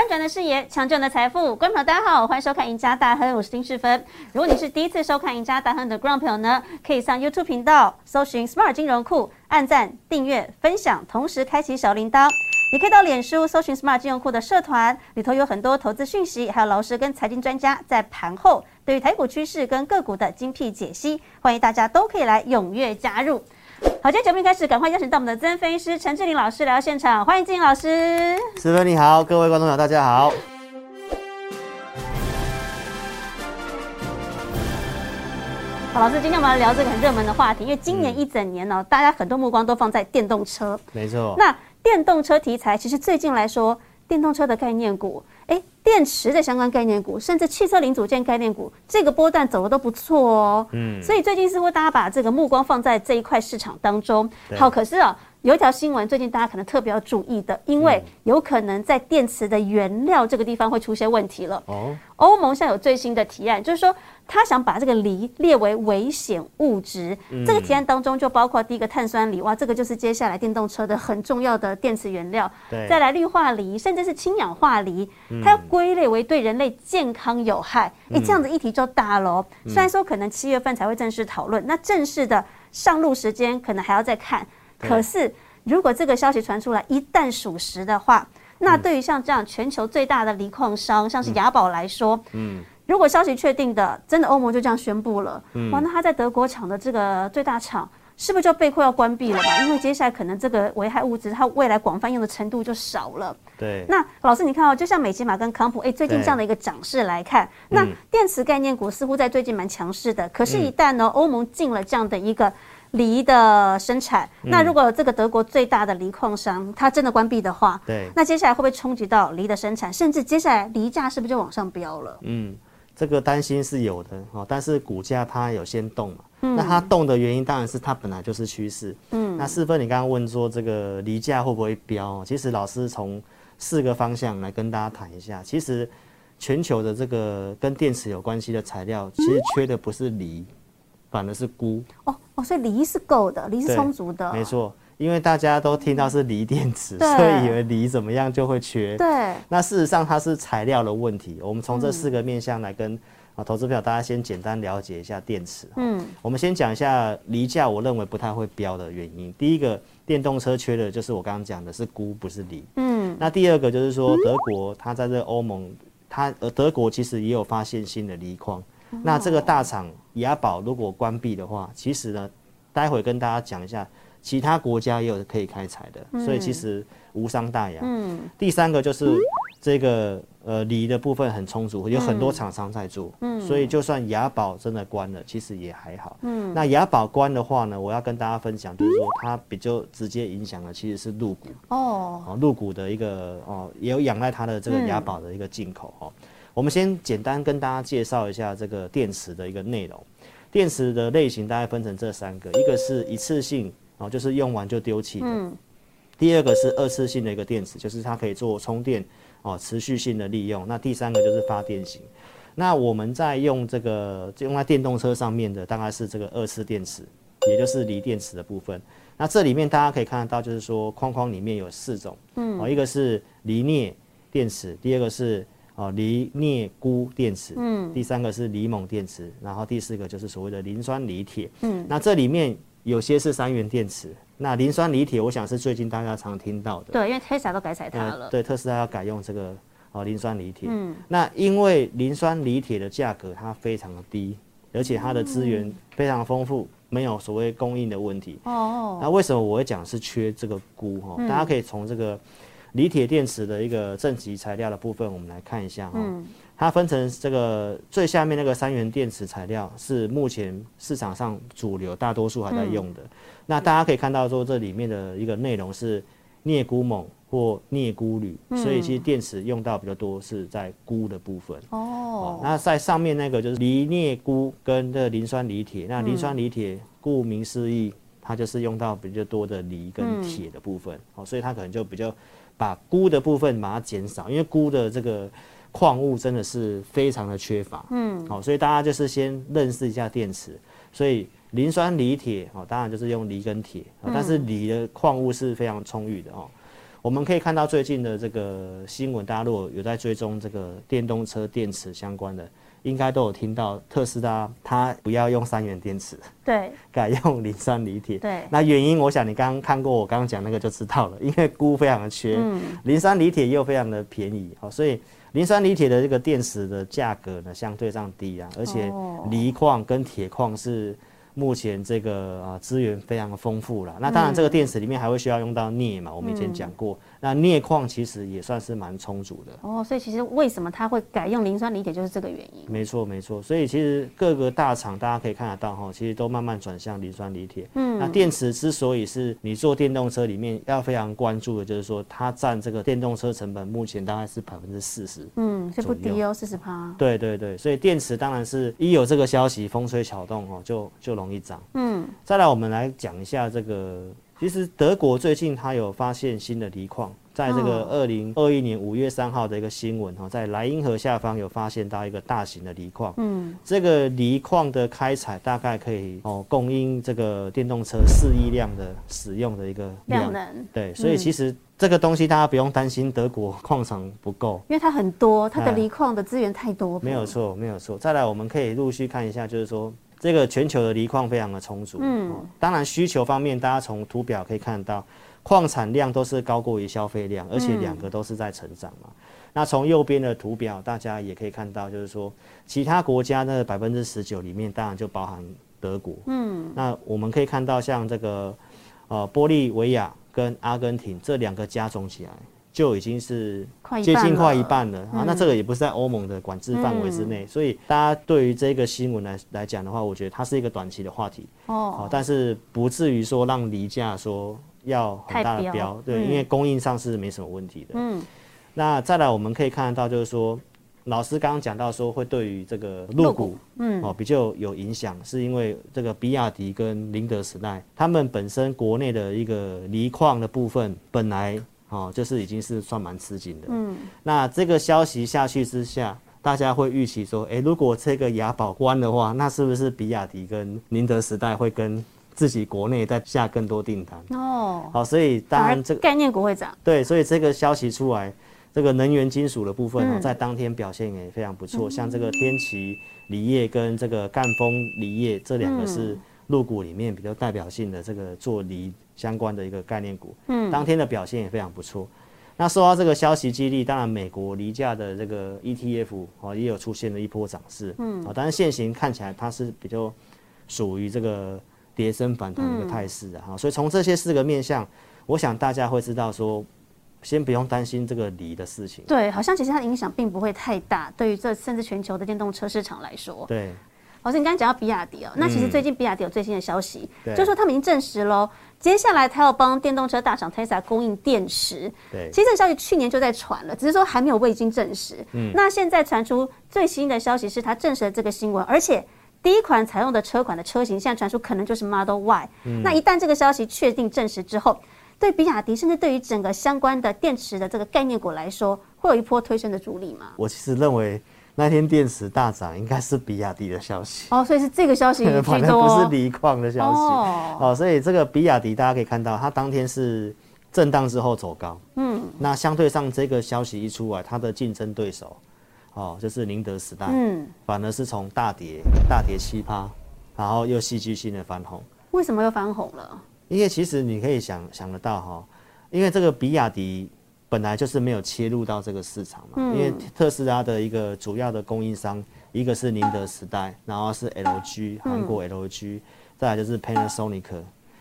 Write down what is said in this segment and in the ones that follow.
翻转的视野，强劲的财富，观众朋友大家好，欢迎收看《赢家大亨》，我是丁世芬。如果你是第一次收看《赢家大亨》的观众朋友呢，可以上 YouTube 频道搜寻 Smart 金融库，按赞、订阅、分享，同时开启小铃铛。你可以到脸书搜寻 Smart 金融库的社团，里头有很多投资讯息，还有老师跟财经专家在盘后对于台股趋势跟个股的精辟解析，欢迎大家都可以来踊跃加入。好，今天节目一开始，赶快邀请到我们的资深分析师陈志玲老师来到现场，欢迎志玲老师。师芬你好，各位观众朋友大家好。好，老师，今天我们来聊这个很热门的话题，因为今年一整年呢，大家很多目光都放在电动车。没错。那电动车题材，其实最近来说，电动车的概念股，哎，电池的相关概念股，甚至汽车零组件概念股，这个波段走的都不错哦。嗯。所以最近似乎大家把这个目光放在这一块市场当中。好，可是啊。有一条新闻，最近大家可能特别要注意的，因为有可能在电池的原料这个地方会出现问题了。哦，欧盟现在有最新的提案，就是说他想把这个锂列为危险物质。这个提案当中就包括第一个碳酸锂，哇，这个就是接下来电动车的很重要的电池原料。对，再来氯化锂，甚至是氢氧化锂，它要归类为对人类健康有害。哎，这样子议题就大了。虽然说可能七月份才会正式讨论，那正式的上路时间可能还要再看。可是，如果这个消息传出来，一旦属实的话，那对于像这样全球最大的锂矿商，像是雅宝来说，嗯，如果消息确定的，真的欧盟就这样宣布了，嗯哇，那他在德国厂的这个最大厂，是不是就被迫要关闭了嘛？因为接下来可能这个危害物质，它未来广泛用的程度就少了。对。那老师，你看哦，就像美吉玛跟康普，哎，最近这样的一个涨势来看，那电池概念股似乎在最近蛮强势的。可是，一旦呢，欧盟进了这样的一个。锂的生产，那如果这个德国最大的梨矿商它真的关闭的话，对，那接下来会不会冲击到梨的生产，甚至接下来梨价是不是就往上飙了？嗯，这个担心是有的哦，但是股价它有先动嘛，那它动的原因当然是它本来就是趋势。嗯，那四分你刚刚问说这个锂价会不会飙？其实老师从四个方向来跟大家谈一下，其实全球的这个跟电池有关系的材料，其实缺的不是锂。反而是钴哦哦，所以锂是够的，锂是充足的，没错。因为大家都听到是锂电池，所以以为锂怎么样就会缺。对，那事实上它是材料的问题。我们从这四个面向来跟啊投资票大家先简单了解一下电池。嗯，我们先讲一下锂价，我认为不太会飙的原因。第一个，电动车缺的就是我刚刚讲的是钴，不是锂。嗯，那第二个就是说德国它在这欧盟，它呃德国其实也有发现新的锂矿。那这个大厂雅宝如果关闭的话，其实呢，待会跟大家讲一下，其他国家也有可以开采的，所以其实无伤大雅。嗯。第三个就是这个呃锂的部分很充足，有很多厂商在做，嗯，所以就算雅宝真的关了，其实也还好。嗯。那雅宝关的话呢，我要跟大家分享，就是说它比较直接影响的其实是入股哦，哦入股的一个哦，也有仰赖它的这个雅宝的一个进口哦。我们先简单跟大家介绍一下这个电池的一个内容。电池的类型大概分成这三个，一个是一次性哦，就是用完就丢弃的；第二个是二次性的一个电池，就是它可以做充电哦，持续性的利用。那第三个就是发电型。那我们在用这个用在电动车上面的，大概是这个二次电池，也就是锂电池的部分。那这里面大家可以看得到，就是说框框里面有四种，嗯，哦，一个是锂镍电池，第二个是。哦，锂镍钴电池，嗯，第三个是锂锰电池，然后第四个就是所谓的磷酸锂铁，嗯，那这里面有些是三元电池，那磷酸锂铁，我想是最近大家常听到的，对，因为特斯拉都改采它了，对，特斯拉要改用这个哦磷酸锂铁，嗯，那因为磷酸锂铁的价格它非常的低，而且它的资源非常丰富，没有所谓供应的问题，哦，那为什么我会讲是缺这个钴哈？大家可以从这个。锂铁电池的一个正极材料的部分，我们来看一下哈。它分成这个最下面那个三元电池材料，是目前市场上主流，大多数还在用的。那大家可以看到说，这里面的一个内容是镍钴锰或镍钴铝，所以其实电池用到比较多是在钴的部分。哦。那在上面那个就是锂镍钴跟这磷酸锂铁。那磷酸锂铁顾名思义，它就是用到比较多的锂跟铁的部分。哦，所以它可能就比较。把钴的部分把它减少，因为钴的这个矿物真的是非常的缺乏。嗯，好，所以大家就是先认识一下电池。所以磷酸锂铁，哦，当然就是用锂跟铁，但是锂的矿物是非常充裕的哦。我们可以看到最近的这个新闻，大家如果有在追踪这个电动车电池相关的，应该都有听到特斯拉它不要用三元电池，对，改用磷酸锂铁。对，那原因我想你刚刚看过我刚刚讲那个就知道了，因为钴非常的缺，磷酸锂铁又非常的便宜，好，所以磷酸锂铁的这个电池的价格呢相对上低啊，而且锂矿跟铁矿是。目前这个啊资源非常的丰富了，那当然这个电池里面还会需要用到镍嘛，我们以前讲过。那镍矿其实也算是蛮充足的哦，所以其实为什么它会改用磷酸锂铁，就是这个原因。没错没错，所以其实各个大厂大家可以看得到哈，其实都慢慢转向磷酸锂铁。嗯，那电池之所以是你做电动车里面要非常关注的，就是说它占这个电动车成本目前大概是百分之四十。嗯，是不低哦，四十趴。对对对，所以电池当然是一有这个消息，风吹草动哦，就就容易涨。嗯，再来我们来讲一下这个。其实德国最近它有发现新的锂矿，在这个二零二一年五月三号的一个新闻哈，在莱茵河下方有发现到一个大型的锂矿。嗯，这个锂矿的开采大概可以哦供应这个电动车四亿辆的使用的一个量能。对，所以其实这个东西大家不用担心德国矿场不够，因为它很多，它的锂矿的资源太多。没有错，没有错。再来，我们可以陆续看一下，就是说。这个全球的锂矿非常的充足，嗯，当然需求方面，大家从图表可以看到，矿产量都是高过于消费量，而且两个都是在成长嘛。那从右边的图表，大家也可以看到，就是说其他国家的百分之十九里面，当然就包含德国，嗯，那我们可以看到像这个呃玻利维亚跟阿根廷这两个加总起来。就已经是接近快一半了。啊！那这个也不是在欧盟的管制范围之内，所以大家对于这个新闻来来讲的话，我觉得它是一个短期的话题。哦，但是不至于说让离价说要很大的标，对，因为供应上是没什么问题的。嗯，那再来我们可以看得到，就是说老师刚刚讲到说会对于这个入股，嗯，哦比较有影响，是因为这个比亚迪跟宁德时代他们本身国内的一个锂矿的部分本来。哦，就是已经是算蛮吃紧的。嗯，那这个消息下去之下，大家会预期说，哎，如果这个雅宝关的话，那是不是比亚迪跟宁德时代会跟自己国内再下更多订单？哦，好，所以当然这个概念股会涨。对，所以这个消息出来，这个能源金属的部分在当天表现也非常不错，像这个天齐锂业跟这个赣锋锂业这两个是入股里面比较代表性的这个做锂。相关的一个概念股，嗯，当天的表现也非常不错。那受到这个消息激励，当然美国离价的这个 ETF 哦也有出现了一波涨势，嗯，啊，当然现行看起来它是比较属于这个跌升反弹的一个态势啊，所以从这些四个面向，我想大家会知道说，先不用担心这个锂的事情。对，好像其实它影响并不会太大，对于这甚至全球的电动车市场来说。对。老师，你刚刚讲到比亚迪哦，那其实最近比亚迪有最新的消息，就是说他们已经证实喽，接下来他要帮电动车大厂 Tesla 供应电池。对，其实这个消息去年就在传了，只是说还没有未经证实。嗯，那现在传出最新的消息是他证实了这个新闻，而且第一款采用的车款的车型现在传出可能就是 Model Y。嗯，那一旦这个消息确定证实之后，对比亚迪甚至对于整个相关的电池的这个概念股来说，会有一波推升的助力吗？我其实认为。那天电池大涨，应该是比亚迪的消息哦，所以是这个消息 反正不是锂矿的消息哦。所以这个比亚迪大家可以看到，它当天是震荡之后走高，嗯，那相对上这个消息一出来，它的竞争对手哦，就是宁德时代，嗯，反而是从大跌大跌七趴，然后又戏剧性的翻红。为什么又翻红了？因为其实你可以想想得到哈，因为这个比亚迪。本来就是没有切入到这个市场嘛，因为特斯拉的一个主要的供应商，一个是宁德时代，然后是 LG 韩国 LG，再来就是 Panasonic，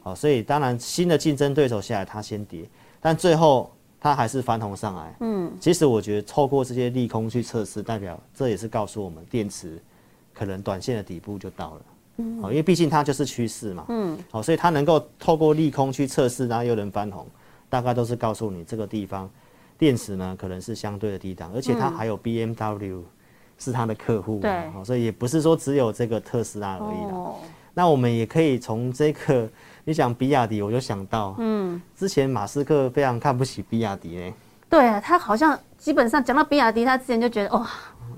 好，所以当然新的竞争对手下来，它先跌，但最后它还是翻红上来。嗯，其实我觉得透过这些利空去测试，代表这也是告诉我们电池可能短线的底部就到了。嗯，好，因为毕竟它就是趋势嘛。嗯，好，所以它能够透过利空去测试，然后又能翻红。大概都是告诉你这个地方电池呢，可能是相对的低档，而且它还有 B M W 是它的客户，对，所以也不是说只有这个特斯拉而已啦。那我们也可以从这个，你讲比亚迪，我就想到，嗯，之前马斯克非常看不起比亚迪呢。对啊，他好像基本上讲到比亚迪，他之前就觉得，哇，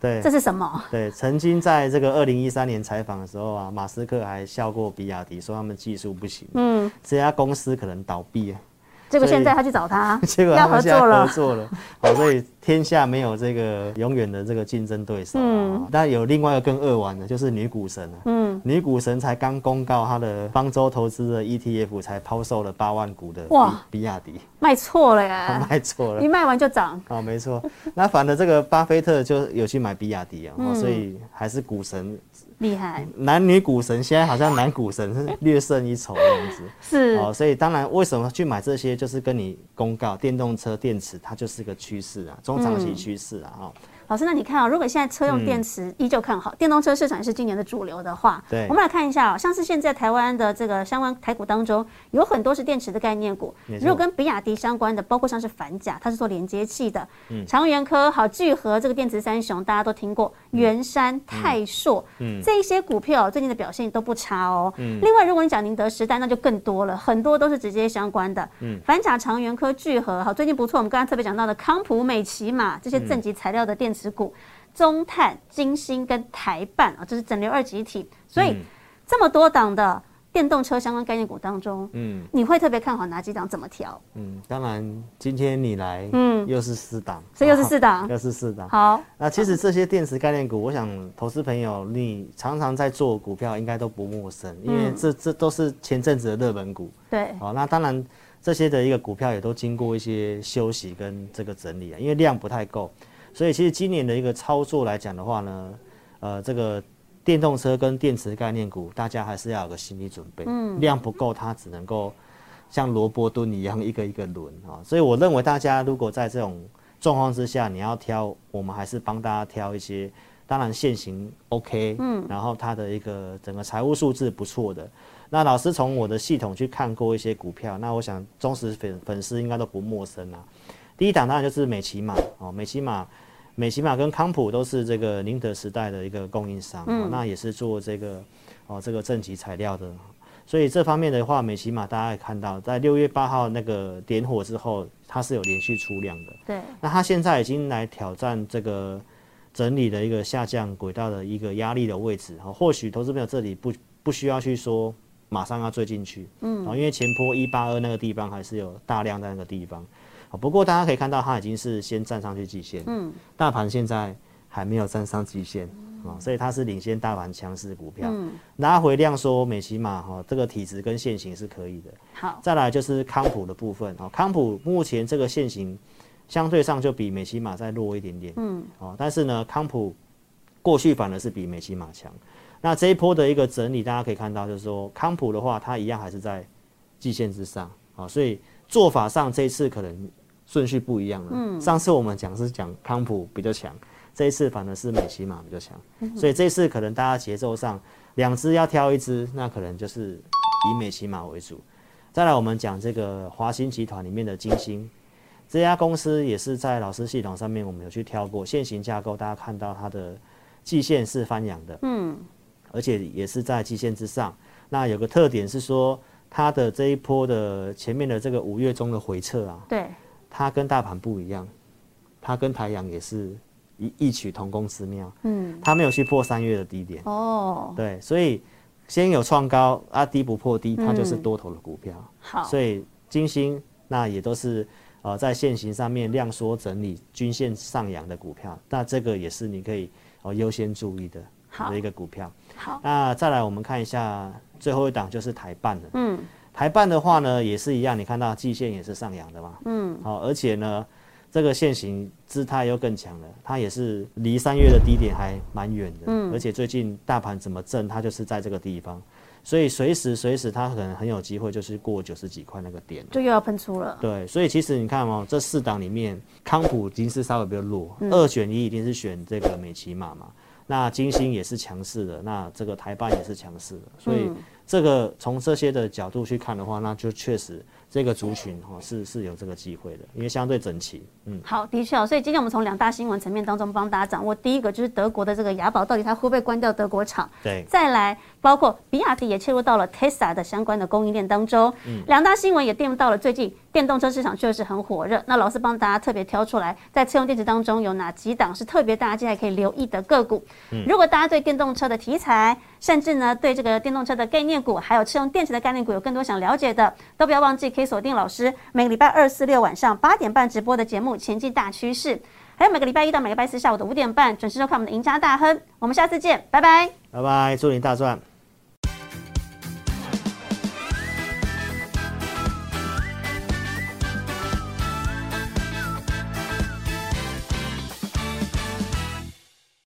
对，这是什么？对，曾经在这个二零一三年采访的时候啊，马斯克还笑过比亚迪，说他们技术不行，嗯，这家公司可能倒闭了。结果现在他去找他，结果要合作了合。作了，好，所以天下没有这个永远的这个竞争对手嗯。但有另外一个更恶玩的，就是女股神啊。嗯，女股神才刚公告她的方舟投资的 ETF 才抛售了八万股的哇比比亚迪，卖错了她耶，卖错了一。卖完就涨。哦，没错。那反正这个巴菲特就有去买比亚迪啊，所以还是股神，厉害，男女股神现在好像男股神是略胜一筹这样子。是。哦，所以当然为什么去买这些，就是跟你公告电动车电池它就是个趋势啊，中长期趋势啊，哦，老师，那你看啊、如果现在车用电池依旧看好，电动车市场是今年的主流的话，对我们来看一下、哦，像是现在台湾的这个相关台股当中，有很多是电池的概念股。如果跟比亚迪相关的，包括像是反甲，它是做连接器的，嗯长源科、好聚合这个电池三雄，大家都听过，元山、泰硕，嗯这一些股票最近的表现都不差哦。另外，如果你讲宁德时代，那就更多了，很多都是直接相关的。嗯反甲、长源科、聚合，好，最近不错。我们刚刚特别讲到的康普、美骑马这些嗯正极材料的电池股。中碳、金星跟台办啊，这是整流二极体，所以、嗯这么多档的电动车相关概念股当中，嗯你会特别看好哪几档？怎么挑？嗯，当然今天你来，嗯嗯，又是四档，所以又是四档 又是四档。好，那其实这些电池概念股，我想投资朋友你常常在做股票，应该都不陌生，因为这这都是前阵子的热门股。对，好，那当然这些的一个股票也都经过一些休息跟这个整理啊，因为量不太够，所以其实今年的一个操作来讲的话呢，呃，这个电动车跟电池概念股，大家还是要有个心理准备，嗯，量不够，它只能够像萝卜蹲一样一个一个轮啊，所以我认为大家如果在这种状况之下，你要挑，我们还是帮大家挑一些。当然现行 OK，嗯，然后它的一个整个财务数字不错的，那老师从我的系统去看过一些股票，那我想忠实粉粉丝应该都不陌生啦。第一档当然就是美骑马哦，美骑马、美骑马跟康普都是这个宁德时代的一个供应商，哦、那也是做这个哦这个正极材料的。所以这方面的话，美骑马大家也看到，在六月八号那个点火之后，它是有连续出量的。对，那它现在已经来挑战这个整理的一个下降轨道的一个压力的位置哈，或许投资朋友这里不不需要去说马上要追进去，嗯，因为前坡一八二那个地方还是有大量在那个地方，好，不过大家可以看到它已经是先站上去季线，嗯，大盘现在还没有站上季线。啊，所以它是领先大盘强势股票，嗯，拿回量说美骑马哈，这个体质跟现行是可以的。好，再来就是康普的部分啊，康普目前这个现行相对上就比美骑马再弱一点点，嗯，哦，但是呢，康普过去反而是比美骑马强。那这一波的一个整理，大家可以看到，就是说康普的话，它一样还是在季线之上啊，所以做法上这一次可能顺序不一样了。嗯，上次我们讲是讲康普比较强，这一次反而是美骑马比较强，所以这一次可能大家节奏上两只要挑一只，那可能就是以美骑马为主。再来，我们讲这个华兴集团里面的金星这家公司，也是在老师系统上面我们有去挑过现行架构，大家看到它的季线是翻阳的，嗯，而且也是在季线之上。那有个特点是说，它的这一波的前面的这个五月中的回撤啊，对，它跟大盘不一样，它跟台阳也是异异曲同工之妙，嗯，它没有去破三月的低点，哦，对，所以先有创高啊，低不破低，它就是多头的股票。好，所以金星那也都是呃在现行上面量缩整理、均线上扬的股票，那这个也是你可以呃优先注意的好。的一个股票。好，那再来我们看一下最后一档就是台办的，嗯，台办的话呢也是一样，你看到季线也是上扬的嘛，嗯，好、而且呢这个线型姿态又更强了，它也是离三月的低点还蛮远的，嗯，而且最近大盘怎么震，它就是在这个地方。所以随时随时它可能很有机会就是过九十几块那个点了。就又要喷出了，对，所以其实你看哦，这四档里面，康普已经是稍微比较弱，二选一一定是选这个美骑马嘛。那金星也是强势的，那这个台办也是强势的，所以这个从这些的角度去看的话，那就确实这个族群哈是是有这个机会的，因为相对整齐。嗯，好，的确哦，所以今天我们从两大新闻层面当中帮大家掌握，第一个就是德国的这个雅宝到底它会不会关掉德国厂，对，再来，包括比亚迪也切入到了 Tesla 的相关的供应链当中。嗯两大新闻也电到了最近电动车市场确实很火热。那老师帮大家特别挑出来，在车用电池当中有哪几档是特别大家接下来可以留意的个股。嗯如果大家对电动车的题材，甚至呢对这个电动车的概念股，还有车用电池的概念股有更多想了解的，都不要忘记可以锁定老师每个礼拜二、四、六晚上八点半直播的节目《前进大趋势》。还有每个礼拜一到每个礼拜四下午的五点半准时收看我们的赢家大亨，我们下次见，拜拜，拜拜，祝您大赚。